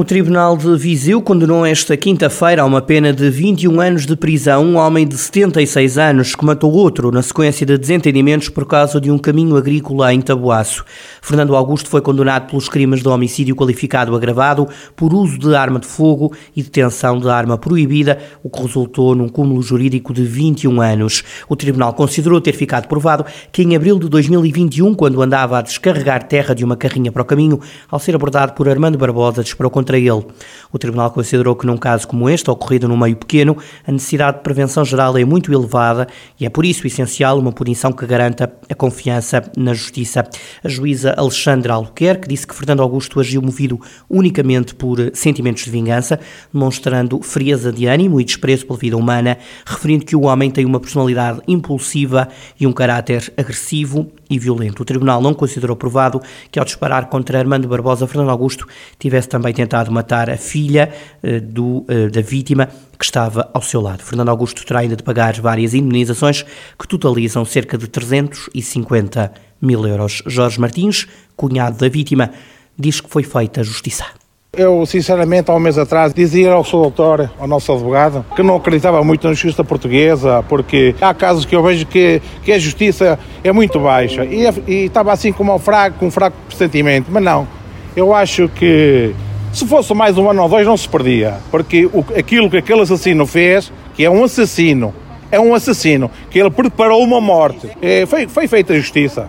O Tribunal de Viseu condenou esta quinta-feira a uma pena de 21 anos de prisão um homem de 76 anos que matou outro na sequência de desentendimentos por causa de um caminho agrícola em Taboaço. Fernando Augusto foi condenado pelos crimes de homicídio qualificado agravado por uso de arma de fogo e detenção de arma proibida, o que resultou num cúmulo jurídico de 21 anos. O Tribunal considerou ter ficado provado que em abril de 2021, quando andava a descarregar terra de uma carrinha para o caminho, ao ser abordado por Armando Barbosa, disparou contra ele. O Tribunal considerou que num caso como este, ocorrido num meio pequeno, a necessidade de prevenção geral é muito elevada e é por isso essencial uma punição que garanta a confiança na justiça. A juíza Alexandra Albuquerque disse que Fernando Augusto agiu movido unicamente por sentimentos de vingança, demonstrando frieza de ânimo e desprezo pela vida humana, referindo que o homem tem uma personalidade impulsiva e um caráter agressivo e violento. O Tribunal não considerou provado que, ao disparar contra Armando Barbosa, Fernando Augusto tivesse também tentado matar a filha eh, do, eh, da vítima que estava ao seu lado. Fernando Augusto terá ainda de pagar várias indenizações que totalizam cerca de 350 mil euros. Jorge Martins, cunhado da vítima, diz que foi feita justiça. Eu, sinceramente, há um mês atrás, dizia ao seu doutor, ao nosso advogado, que não acreditava muito na justiça portuguesa, porque há casos que eu vejo que, que a justiça é muito baixa. E, e estava assim como fraco, com um fraco pressentimento. Mas não, eu acho que se fosse mais um ano ou dois não se perdia. Porque o, aquilo que aquele assassino fez, que é um assassino, é um assassino, que ele preparou uma morte, é, foi, foi feita justiça.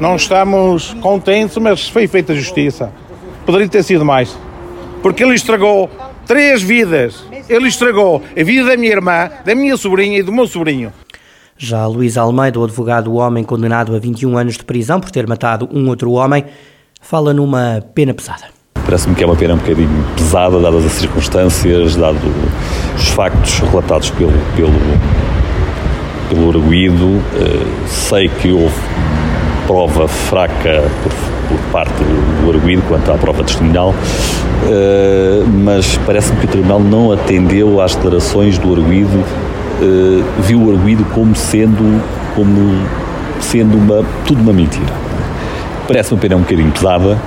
Não estamos contentes, mas foi feita justiça. Poderia ter sido mais porque ele estragou três vidas. Ele estragou a vida da minha irmã, da minha sobrinha e do meu sobrinho. Já Luís Almeida, o advogado do homem condenado a 21 anos de prisão por ter matado um outro homem, fala numa pena pesada. Parece-me que é uma pena um bocadinho pesada, dadas as circunstâncias, dados os factos relatados pelo, pelo, pelo arguído. Uh, sei que houve prova fraca por, por parte do arguído quanto à prova testemunhal, uh, mas parece-me que o Tribunal não atendeu às declarações do arguído, uh, viu o arguído como sendo, como sendo uma, tudo uma mentira. Parece-me pena um bocadinho pesada,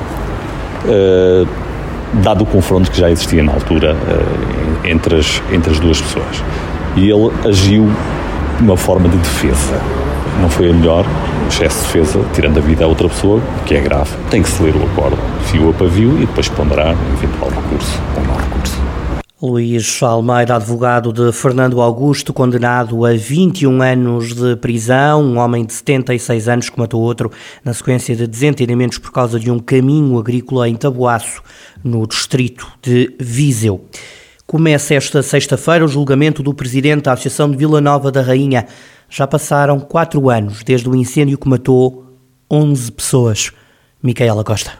uh, dado o confronto que já existia na altura entre, as, entre as duas pessoas. E ele agiu de uma forma de defesa não foi a melhor, excesso de defesa, tirando a vida a outra pessoa, que é grave. Tem que se ler o acordo, fio a pavio e depois ponderar um eventual recurso ou não recurso. Luís Almeida, advogado de Fernando Augusto, condenado a 21 anos de prisão, um homem de 76 anos que matou outro na sequência de desentendimentos por causa de um caminho agrícola em Taboaço, no distrito de Viseu. Começa esta sexta-feira o julgamento do presidente da Associação de Vila Nova da Rainha. Já passaram quatro anos desde o incêndio que matou 11 pessoas. Micaela Costa.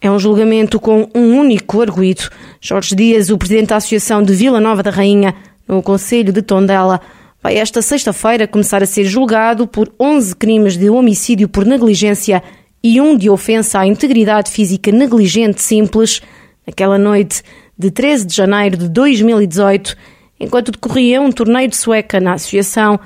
É um julgamento com um único arguído. Jorge Dias, o presidente da Associação de Vila Nova da Rainha, no Conselho de Tondela, vai esta sexta-feira começar a ser julgado por 11 crimes de homicídio por negligência e um de ofensa à integridade física negligente simples, naquela noite de 13 de janeiro de 2018, enquanto decorria um torneio de sueca na Associação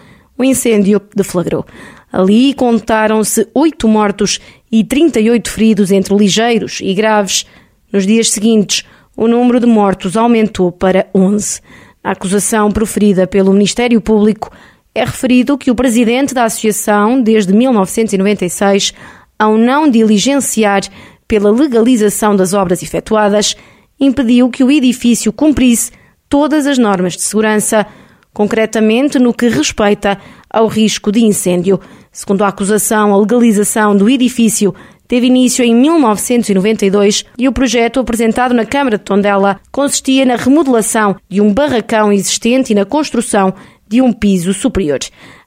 incêndio deflagrou. Ali contaram-se oito mortos e 38 feridos entre ligeiros e graves. Nos dias seguintes, o número de mortos aumentou para 11. Na acusação proferida pelo Ministério Público, é referido que o presidente da associação, desde 1996, ao não diligenciar pela legalização das obras efetuadas, impediu que o edifício cumprisse todas as normas de segurança concretamente no que respeita ao risco de incêndio. Segundo a acusação, a legalização do edifício teve início em 1992 e o projeto apresentado na Câmara de Tondela consistia na remodelação de um barracão existente e na construção de um piso superior.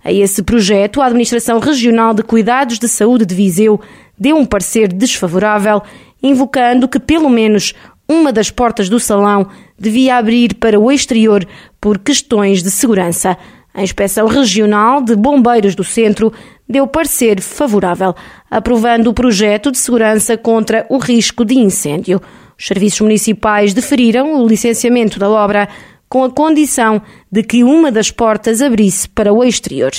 A esse projeto, a Administração Regional de Cuidados de Saúde de Viseu deu um parecer desfavorável, invocando que pelo menos uma das portas do salão devia abrir para o exterior por questões de segurança. A Inspeção Regional de Bombeiros do Centro deu parecer favorável, aprovando o projeto de segurança contra o risco de incêndio. Os serviços municipais deferiram o licenciamento da obra com a condição de que uma das portas abrisse para o exterior.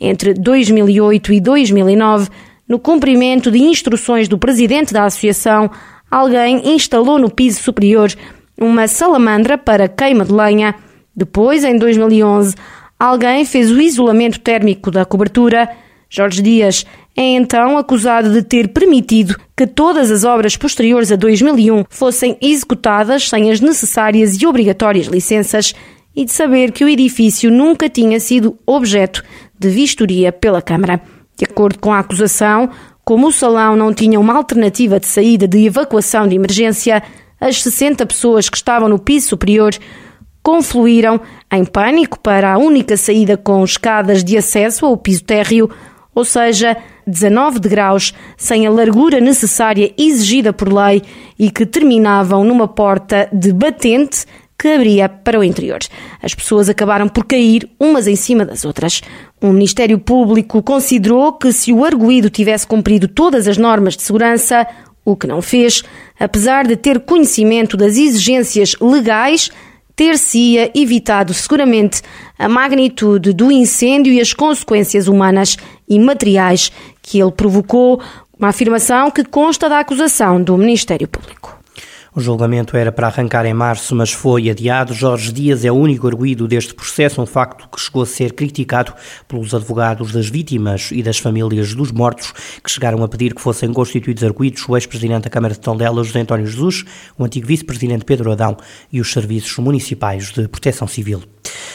Entre 2008 e 2009, no cumprimento de instruções do presidente da associação, alguém instalou no piso superior uma salamandra para queima de lenha. Depois, em 2011, alguém fez o isolamento térmico da cobertura. Jorge Dias é então acusado de ter permitido que todas as obras posteriores a 2001 fossem executadas sem as necessárias e obrigatórias licenças e de saber que o edifício nunca tinha sido objeto de vistoria pela Câmara. De acordo com a acusação, como o salão não tinha uma alternativa de saída de evacuação de emergência, as 60 pessoas que estavam no piso superior confluíram em pânico para a única saída com escadas de acesso ao piso térreo, ou seja, 19 degraus, sem a largura necessária exigida por lei e que terminavam numa porta de batente que abria para o interior. As pessoas acabaram por cair umas em cima das outras. O Ministério Público considerou que se o arguído tivesse cumprido todas as normas de segurança, o que não fez, apesar de ter conhecimento das exigências legais, ter-se-ia evitado seguramente a magnitude do incêndio e as consequências humanas e materiais que ele provocou, uma afirmação que consta da acusação do Ministério Público. O julgamento era para arrancar em março, mas foi adiado. Jorge Dias é o único arguído deste processo, um facto que chegou a ser criticado pelos advogados das vítimas e das famílias dos mortos, que chegaram a pedir que fossem constituídos arguídos o ex-presidente da Câmara de Tondela, José António Jesus, o antigo vice-presidente Pedro Adão e os serviços municipais de proteção civil.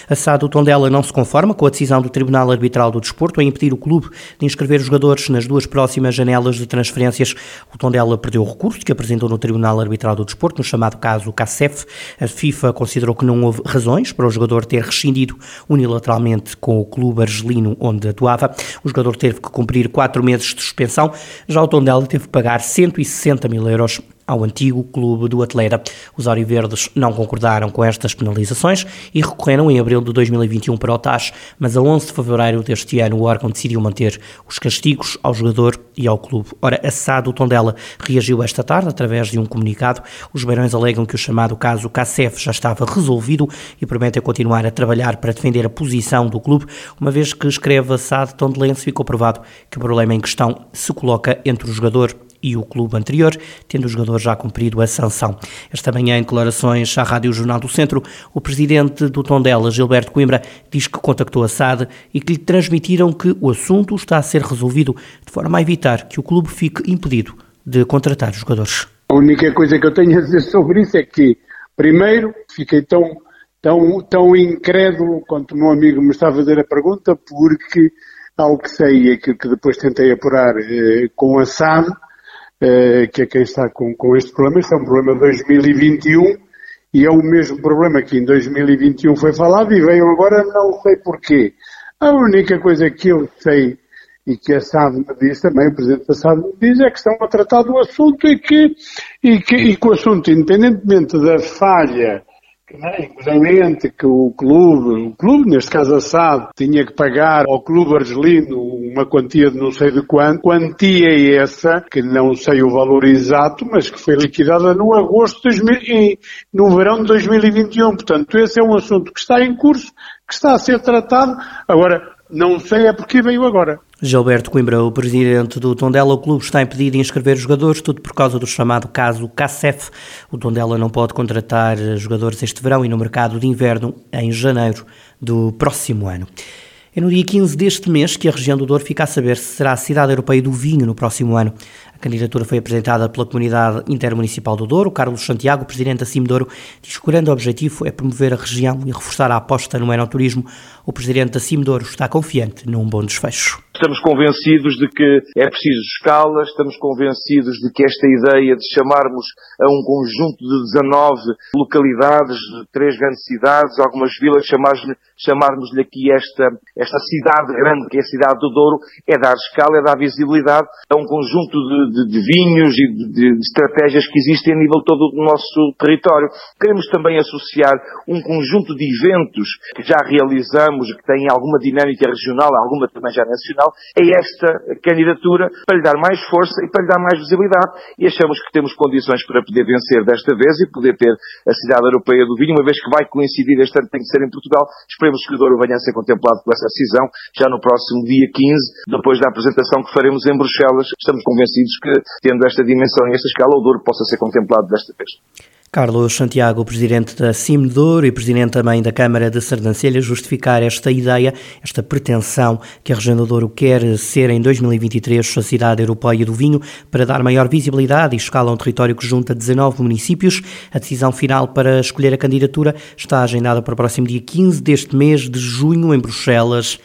Assado, o Tondela não se conforma com a decisão do Tribunal Arbitral do Desporto em impedir o clube de inscrever os jogadores nas duas próximas janelas de transferências. O Tondela perdeu o recurso que apresentou no Tribunal Arbitral do Desporto, no chamado caso CACEF. A FIFA considerou que não houve razões para o jogador ter rescindido unilateralmente com o clube argelino onde atuava. O jogador teve que cumprir quatro meses de suspensão. Já o Tondela teve que pagar 160 mil euros ao antigo clube do atleta. Os Auriverdes não concordaram com estas penalizações e recorreram em abril de 2021 para o TAS, mas a 11 de fevereiro deste ano o órgão decidiu manter os castigos ao jogador e ao clube. Ora, a SAD, o Tondela, reagiu esta tarde através de um comunicado. Os beirões alegam que o chamado caso CACEF já estava resolvido e prometem continuar a trabalhar para defender a posição do clube, uma vez que escreve a SAD Tondelense ficou provado que o problema em questão se coloca entre o jogador e o clube anterior, tendo o jogador já cumprido a sanção. Esta manhã, em declarações à Rádio Jornal do Centro, o presidente do Tondela, Gilberto Coimbra, diz que contactou a SAD e que lhe transmitiram que o assunto está a ser resolvido de forma a evitar que o clube fique impedido de contratar jogadores. A única coisa que eu tenho a dizer sobre isso é que, primeiro, fiquei tão, tão, tão incrédulo quanto o meu amigo me está a fazer a pergunta, porque, ao que sei e que, que depois tentei apurar eh, com a SAD, eh, que é quem está com, com este problema. Este é um problema de 2021 e é o mesmo problema que em 2021 foi falado e veio agora, não sei porquê. A única coisa que eu sei e que a SAD me diz também, o Presidente da SAD me diz, é que estão a tratar do assunto e que, e que, e que o assunto, independentemente da falha Inclusivamente que o clube, o clube, neste caso a SAD, tinha que pagar ao clube argelino uma quantia de não sei de quanto, quantia essa, que não sei o valor exato, mas que foi liquidada no agosto de 2000, no verão de 2021. Portanto, esse é um assunto que está em curso, que está a ser tratado. Agora, não sei é porque veio agora. Gilberto Coimbra, o presidente do Tondela, o clube está impedido de inscrever jogadores, tudo por causa do chamado caso CACEF. O Tondela não pode contratar jogadores este verão e no mercado de inverno em janeiro do próximo ano. É no dia 15 deste mês que a região do Douro fica a saber se será a cidade europeia do vinho no próximo ano. A candidatura foi apresentada pela Comunidade Intermunicipal do Douro. Carlos Santiago, presidente da Douro, diz que o grande objetivo é promover a região e reforçar a aposta no enoturismo. O presidente da Douro está confiante num bom desfecho. Estamos convencidos de que é preciso escala, estamos convencidos de que esta ideia de chamarmos a um conjunto de 19 localidades, três grandes cidades, algumas vilas, chamarmos-lhe aqui esta, esta cidade grande, que é a cidade do Douro, é dar escala, é dar visibilidade a um conjunto de de, de vinhos e de, de, estratégias que existem a nível todo do nosso território. Queremos também associar um conjunto de eventos que já realizamos, que têm alguma dinâmica regional, alguma também já nacional, a esta candidatura para lhe dar mais força e para lhe dar mais visibilidade. E achamos que temos condições para poder vencer desta vez e poder ter a cidade europeia do vinho, uma vez que vai coincidir este ano, tem que ser em Portugal. Esperemos que o Douro venha a ser contemplado por essa decisão já no próximo dia 15, depois da apresentação que faremos em Bruxelas. Estamos convencidos que, tendo esta dimensão e esta escala, o Douro possa ser contemplado desta vez. Carlos Santiago, presidente da CIMDOR e presidente também da Câmara de Sardancelha, justificar esta ideia, esta pretensão que a região do Douro quer ser em 2023 a cidade europeia do vinho para dar maior visibilidade e escala a um território que junta 19 municípios. A decisão final para escolher a candidatura está agendada para o próximo dia 15 deste mês de junho em Bruxelas,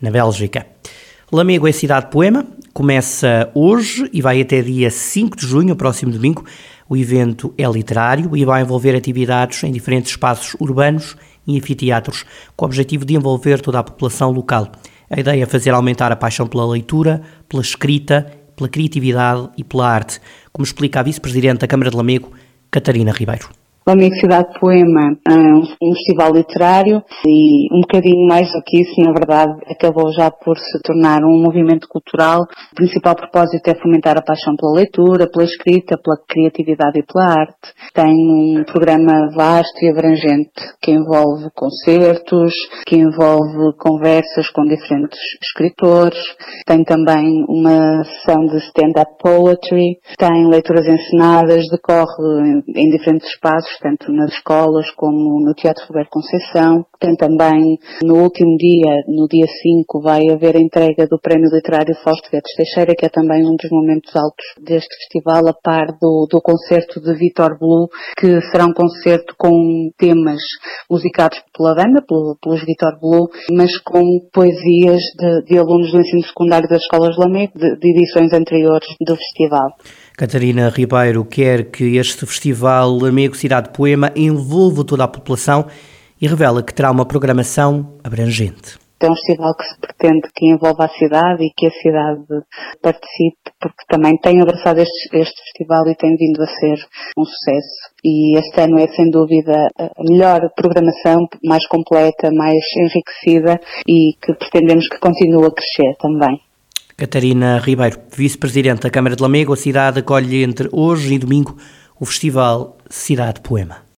na Bélgica. Lamego é cidade poema, começa hoje e vai até dia 5 de junho, próximo domingo. O evento é literário e vai envolver atividades em diferentes espaços urbanos e anfiteatros, com o objetivo de envolver toda a população local. A ideia é fazer aumentar a paixão pela leitura, pela escrita, pela criatividade e pela arte, como explica a vice-presidente da Câmara de Lamego, Catarina Ribeiro. A Cidade Poema é um festival literário e um bocadinho mais do que isso, na verdade, acabou já por se tornar um movimento cultural. O principal propósito é fomentar a paixão pela leitura, pela escrita, pela criatividade e pela arte. Tem um programa vasto e abrangente que envolve concertos, que envolve conversas com diferentes escritores, tem também uma sessão de stand-up poetry, tem leituras encenadas, decorre em diferentes espaços tanto nas escolas como no Teatro Roberto Conceição. Tem também, no último dia, no dia 5, vai haver a entrega do Prémio Literário Fausto Guedes Teixeira, que é também um dos momentos altos deste festival, a par do, do concerto de Vitor Blue, que será um concerto com temas musicados pela banda, pelo, pelos Vitor Blue, mas com poesias de, de, alunos do ensino secundário das escolas Lamego, de, de edições anteriores do festival. Catarina Ribeiro quer que este festival Amigo Cidade Poema envolva toda a população e revela que terá uma programação abrangente. É um festival que se pretende que envolva a cidade e que a cidade participe, porque também tem abraçado este, este festival e tem vindo a ser um sucesso. E este ano é sem dúvida a melhor programação, mais completa, mais enriquecida e que pretendemos que continue a crescer também. Catarina Ribeiro, vice-presidente da Câmara de Lamego, a cidade acolhe entre hoje e domingo o Festival Cidade Poema.